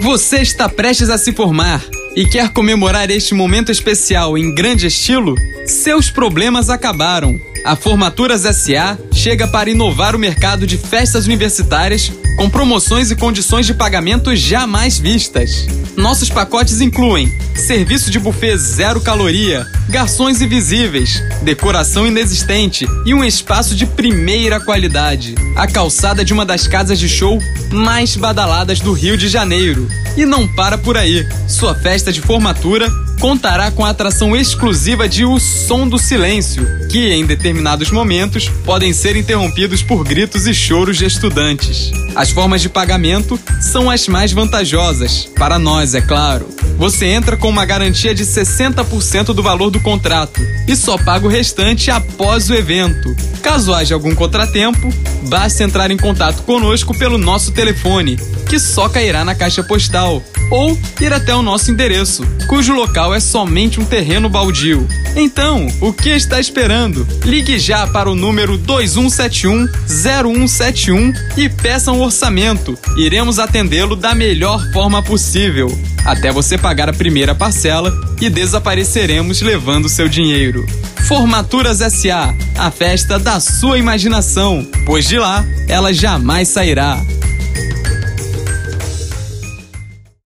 Você está prestes a se formar e quer comemorar este momento especial em grande estilo? Seus problemas acabaram. A Formaturas SA chega para inovar o mercado de festas universitárias com promoções e condições de pagamento jamais vistas. Nossos pacotes incluem serviço de buffet zero caloria, garçons invisíveis, decoração inexistente e um espaço de primeira qualidade. A calçada de uma das casas de show mais badaladas do Rio de Janeiro. E não para por aí. Sua festa de formatura contará com a atração exclusiva de O Som do Silêncio, que em determinados momentos podem ser interrompidos por gritos e choros de estudantes. As formas de pagamento são as mais vantajosas, para nós, é claro. Você entra com uma garantia de 60% do valor do contrato e só paga o restante após o evento. Caso haja algum contratempo, basta entrar em contato conosco pelo nosso telefone, que só cairá na caixa postal, ou ir até o nosso endereço, cujo local é somente um terreno baldio. Então, o que está esperando? Ligue já para o número 2171 0171 e peça um orçamento. Iremos atendê-lo da melhor forma possível, até você pagar a primeira parcela e desapareceremos levando seu dinheiro. Formaturas SA, a festa da sua imaginação, pois de lá ela jamais sairá.